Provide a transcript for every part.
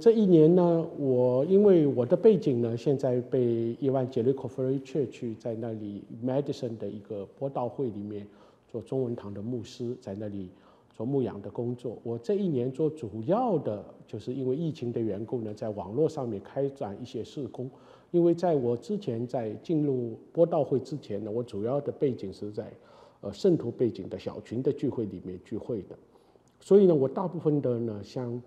这一年呢，我因为我的背景呢，现在被伊万杰里科弗瑞切去在那里 Medicine 的一个播道会里面做中文堂的牧师，在那里做牧养的工作。我这一年做主要的就是因为疫情的缘故呢，在网络上面开展一些事工。因为在我之前在进入播道会之前呢，我主要的背景是在呃圣徒背景的小群的聚会里面聚会的，所以呢，我大部分的呢像。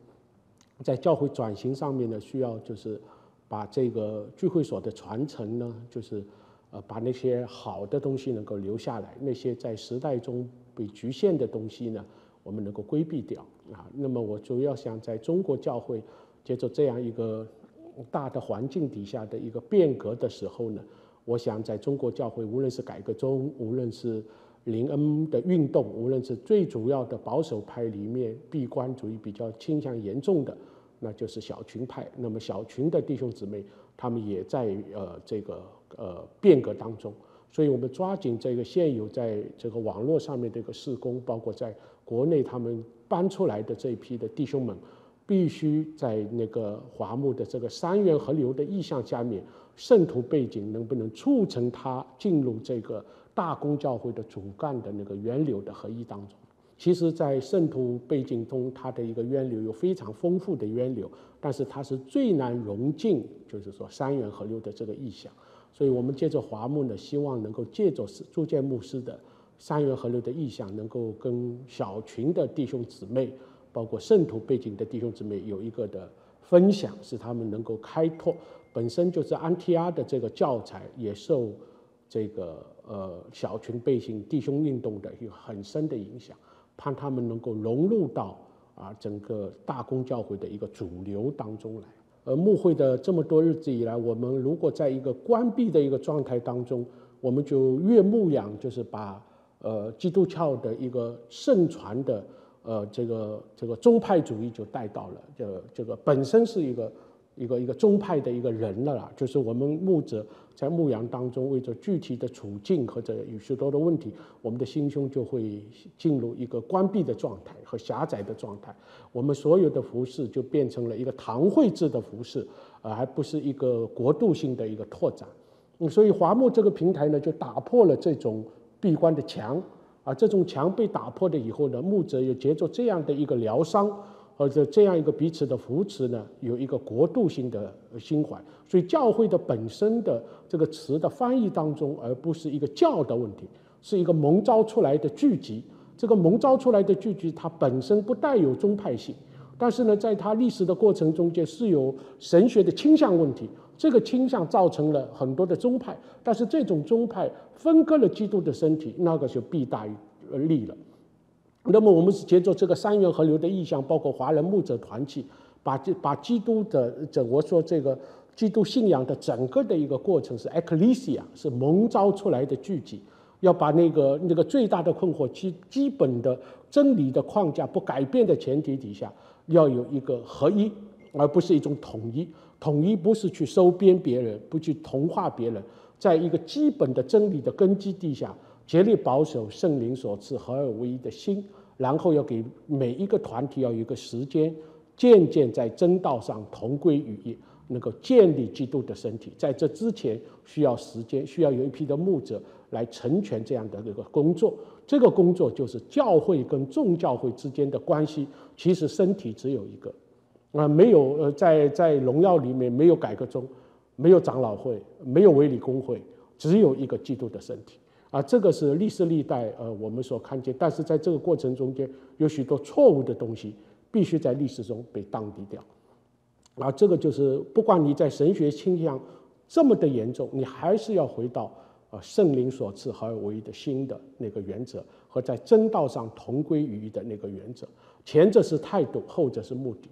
在教会转型上面呢，需要就是把这个聚会所的传承呢，就是呃把那些好的东西能够留下来，那些在时代中被局限的东西呢，我们能够规避掉啊。那么我主要想在中国教会接着这样一个大的环境底下的一个变革的时候呢，我想在中国教会，无论是改革中，无论是林恩的运动，无论是最主要的保守派里面闭关主义比较倾向严重的。那就是小群派，那么小群的弟兄姊妹，他们也在呃这个呃变革当中，所以我们抓紧这个现有在这个网络上面的一个施工，包括在国内他们搬出来的这一批的弟兄们，必须在那个华牧的这个三元河流的意向下面，圣徒背景能不能促成他进入这个大公教会的主干的那个源流的合一当中。其实，在圣徒背景中，它的一个源流有非常丰富的源流，但是它是最难融进，就是说三元河流的这个意象。所以，我们借着华牧呢，希望能够借着朱建牧师的三元河流的意象，能够跟小群的弟兄姊妹，包括圣徒背景的弟兄姊妹有一个的分享，使他们能够开拓。本身就是安提阿的这个教材，也受这个呃小群背心弟兄运动的有很深的影响。盼他们能够融入到啊整个大公教会的一个主流当中来。而牧会的这么多日子以来，我们如果在一个关闭的一个状态当中，我们就越牧养，就是把呃基督教的一个盛传的呃这个这个宗派主义就带到了，这这个本身是一个。一个一个宗派的一个人了啦，就是我们牧者在牧羊当中，为着具体的处境或者有许多的问题，我们的心胸就会进入一个关闭的状态和狭窄的状态。我们所有的服饰就变成了一个堂会制的服饰，而不是一个国度性的一个拓展。所以华牧这个平台呢，就打破了这种闭关的墙，啊，这种墙被打破了以后呢，牧者又结着这样的一个疗伤。或者这样一个彼此的扶持呢，有一个国度性的心怀，所以教会的本身的这个词的翻译当中，而不是一个教的问题，是一个蒙召出来的聚集。这个蒙召出来的聚集，它本身不带有宗派性，但是呢，在它历史的过程中间是有神学的倾向问题，这个倾向造成了很多的宗派，但是这种宗派分割了基督的身体，那个就弊大于利了。那么我们是借着这个三元河流的意象，包括华人牧者团契，把这把基督的整我说这个基督信仰的整个的一个过程是 ecclesia，是蒙召出来的聚集，要把那个那个最大的困惑基基本的真理的框架不改变的前提底下，要有一个合一，而不是一种统一。统一不是去收编别人，不去同化别人，在一个基本的真理的根基地下。竭力保守圣灵所赐合而为一的心，然后要给每一个团体要有一个时间，渐渐在真道上同归于一，能够建立基督的身体。在这之前需要时间，需要有一批的牧者来成全这样的一个工作。这个工作就是教会跟众教会之间的关系。其实身体只有一个，啊，没有呃，在在荣耀里面没有改革中，没有长老会，没有维理公会，只有一个基督的身体。啊，这个是历史历代呃我们所看见，但是在这个过程中间有许多错误的东西，必须在历史中被当低掉。啊，这个就是不管你在神学倾向这么的严重，你还是要回到啊圣灵所赐合而为一的新的那个原则和在真道上同归于一的那个原则。前者是态度，后者是目的。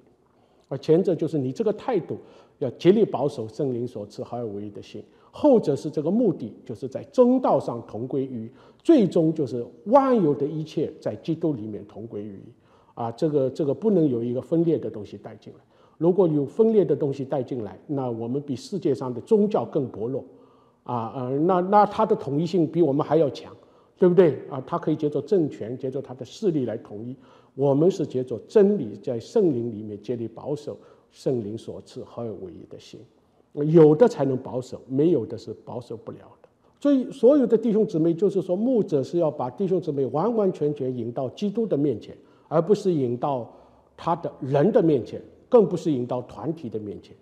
而前者就是你这个态度要竭力保守圣灵所赐合而为一的心。后者是这个目的，就是在中道上同归于，最终就是万有的一切在基督里面同归于一。啊，这个这个不能有一个分裂的东西带进来。如果有分裂的东西带进来，那我们比世界上的宗教更薄弱。啊呃，那那它的统一性比我们还要强，对不对？啊，它可以借助政权，借助它的势力来统一。我们是借助真理，在圣灵里面建立保守圣灵所赐合而为一的心。有的才能保守，没有的是保守不了的。所以，所有的弟兄姊妹，就是说，牧者是要把弟兄姊妹完完全全引到基督的面前，而不是引到他的人的面前，更不是引到团体的面前。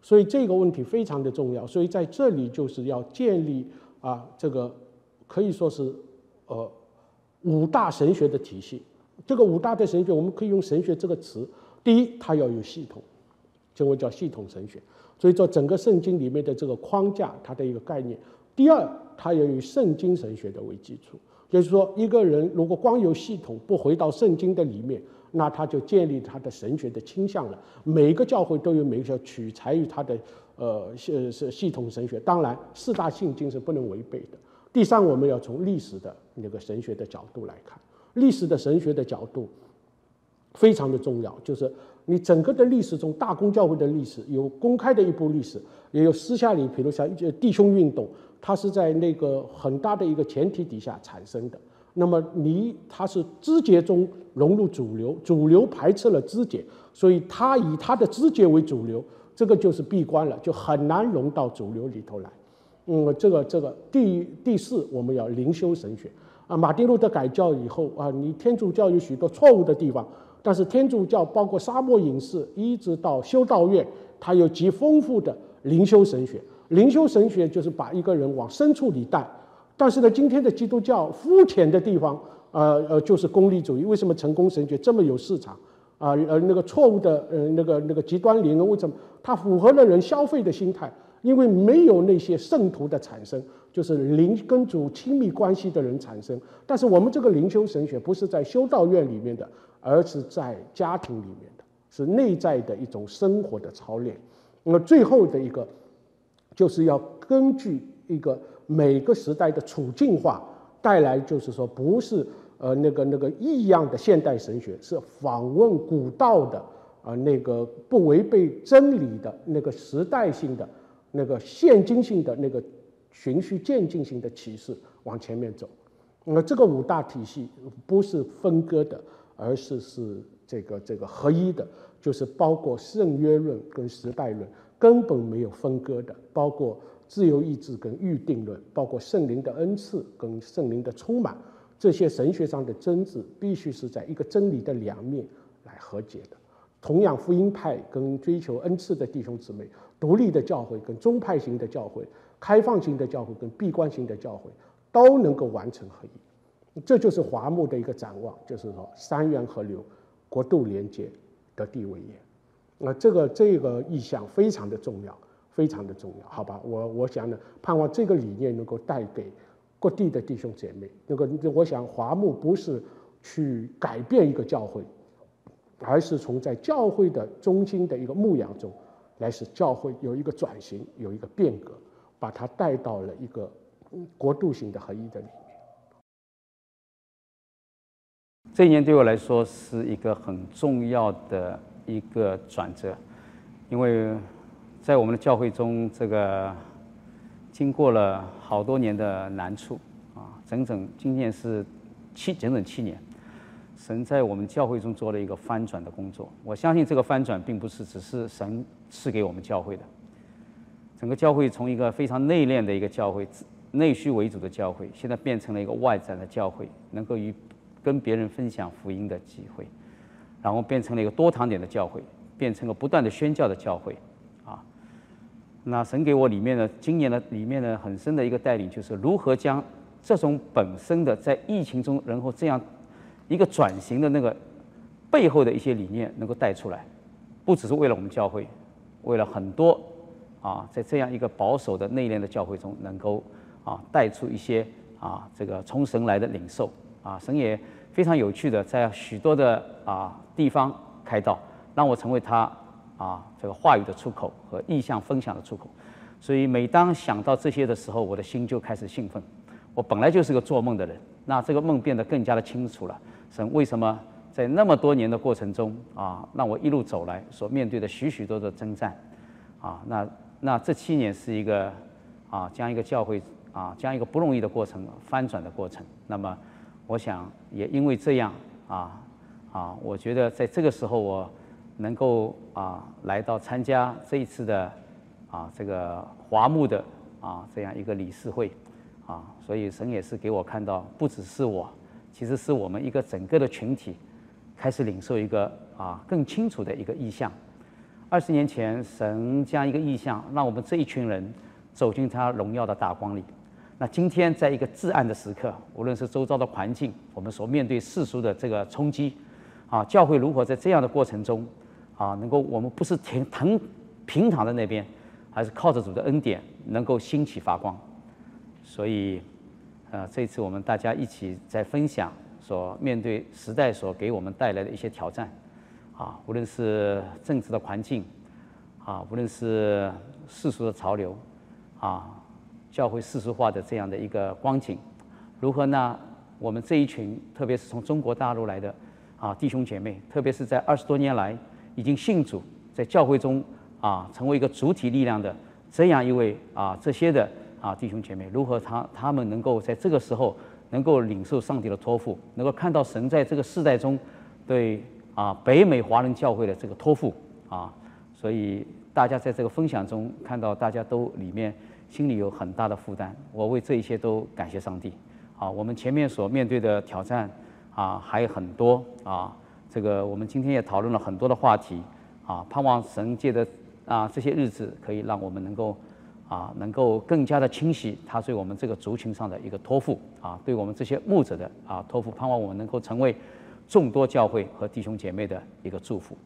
所以，这个问题非常的重要。所以，在这里就是要建立啊，这个可以说是呃五大神学的体系。这个五大的神学，我们可以用神学这个词。第一，它要有系统，就我叫系统神学。所以，说整个圣经里面的这个框架，它的一个概念。第二，它要以圣经神学的为基础，就是说，一个人如果光有系统，不回到圣经的里面，那他就建立他的神学的倾向了。每个教会都有每个取材于他的呃系是系统神学，当然四大信经是不能违背的。第三，我们要从历史的那个神学的角度来看，历史的神学的角度非常的重要，就是。你整个的历史中，大公教会的历史有公开的一部历史，也有私下里，比如像弟兄运动，它是在那个很大的一个前提底下产生的。那么你它是肢节中融入主流，主流排斥了肢节，所以它以它的肢节为主流，这个就是闭关了，就很难融到主流里头来。嗯，这个这个第第四，我们要灵修神学啊。马丁路德改教以后啊，你天主教有许多错误的地方。但是天主教包括沙漠隐士一直到修道院，它有极丰富的灵修神学。灵修神学就是把一个人往深处里带。但是呢，今天的基督教肤浅的地方，呃呃，就是功利主义。为什么成功神学这么有市场？啊呃，那个错误的呃那个那个极端灵恩为什么它符合了人消费的心态？因为没有那些圣徒的产生，就是灵跟主亲密关系的人产生。但是我们这个灵修神学不是在修道院里面的。而是在家庭里面的，是内在的一种生活的操练。那么最后的一个，就是要根据一个每个时代的处境化带来，就是说不是呃那个那个异样的现代神学，是访问古道的啊那个不违背真理的那个时代性的那个现今性的那个循序渐进性的启示往前面走。那这个五大体系不是分割的。而是是这个这个合一的，就是包括圣约论跟时代论根本没有分割的，包括自由意志跟预定论，包括圣灵的恩赐跟圣灵的充满，这些神学上的争执必须是在一个真理的两面来和解的。同样，福音派跟追求恩赐的弟兄姊妹，独立的教会跟宗派型的教会，开放型的教会跟闭关型的教会，都能够完成合一。这就是华牧的一个展望，就是说三源合流、国度连接的地位也。那这个这个意向非常的重要，非常的重要，好吧？我我想呢，盼望这个理念能够带给各地的弟兄姐妹。那个我想华牧不是去改变一个教会，而是从在教会的中心的一个牧养中，来使教会有一个转型，有一个变革，把它带到了一个国度型的合一的里面。这一年对我来说是一个很重要的一个转折，因为在我们的教会中，这个经过了好多年的难处啊，整整今年是七整整七年，神在我们教会中做了一个翻转的工作。我相信这个翻转并不是只是神赐给我们教会的，整个教会从一个非常内敛的一个教会、内需为主的教会，现在变成了一个外展的教会，能够与跟别人分享福音的机会，然后变成了一个多堂点的教会，变成了不断的宣教的教会，啊，那神给我里面的今年的里面的很深的一个带领，就是如何将这种本身的在疫情中，然后这样一个转型的那个背后的一些理念能够带出来，不只是为了我们教会，为了很多啊，在这样一个保守的内敛的教会中，能够啊带出一些啊这个从神来的领受。啊，神也非常有趣的，在许多的啊地方开道，让我成为他啊这个话语的出口和意向分享的出口。所以每当想到这些的时候，我的心就开始兴奋。我本来就是个做梦的人，那这个梦变得更加的清楚了。神为什么在那么多年的过程中啊，让我一路走来所面对的许许多的征战啊，那那这七年是一个啊将一个教会啊将一个不容易的过程翻转的过程。那么。我想也因为这样啊啊，我觉得在这个时候我能够啊来到参加这一次的啊这个华牧的啊这样一个理事会啊，所以神也是给我看到，不只是我，其实是我们一个整个的群体开始领受一个啊更清楚的一个意向。二十年前，神将一个意向让我们这一群人走进他荣耀的大光里。那今天在一个至暗的时刻，无论是周遭的环境，我们所面对世俗的这个冲击，啊，教会如何在这样的过程中，啊，能够我们不是停躺平躺在那边，还是靠着主的恩典能够兴起发光。所以，呃，这次我们大家一起在分享，所面对时代所给我们带来的一些挑战，啊，无论是政治的环境，啊，无论是世俗的潮流，啊。教会世俗化的这样的一个光景，如何呢？我们这一群，特别是从中国大陆来的啊弟兄姐妹，特别是在二十多年来已经信主，在教会中啊成为一个主体力量的这样一位啊这些的啊弟兄姐妹，如何他他们能够在这个时候能够领受上帝的托付，能够看到神在这个世代中对啊北美华人教会的这个托付啊，所以大家在这个分享中看到大家都里面。心里有很大的负担，我为这一切都感谢上帝。啊，我们前面所面对的挑战啊还有很多啊，这个我们今天也讨论了很多的话题啊，盼望神借的啊这些日子可以让我们能够啊能够更加的清晰他对我们这个族群上的一个托付啊，对我们这些牧者的啊托付，盼望我们能够成为众多教会和弟兄姐妹的一个祝福。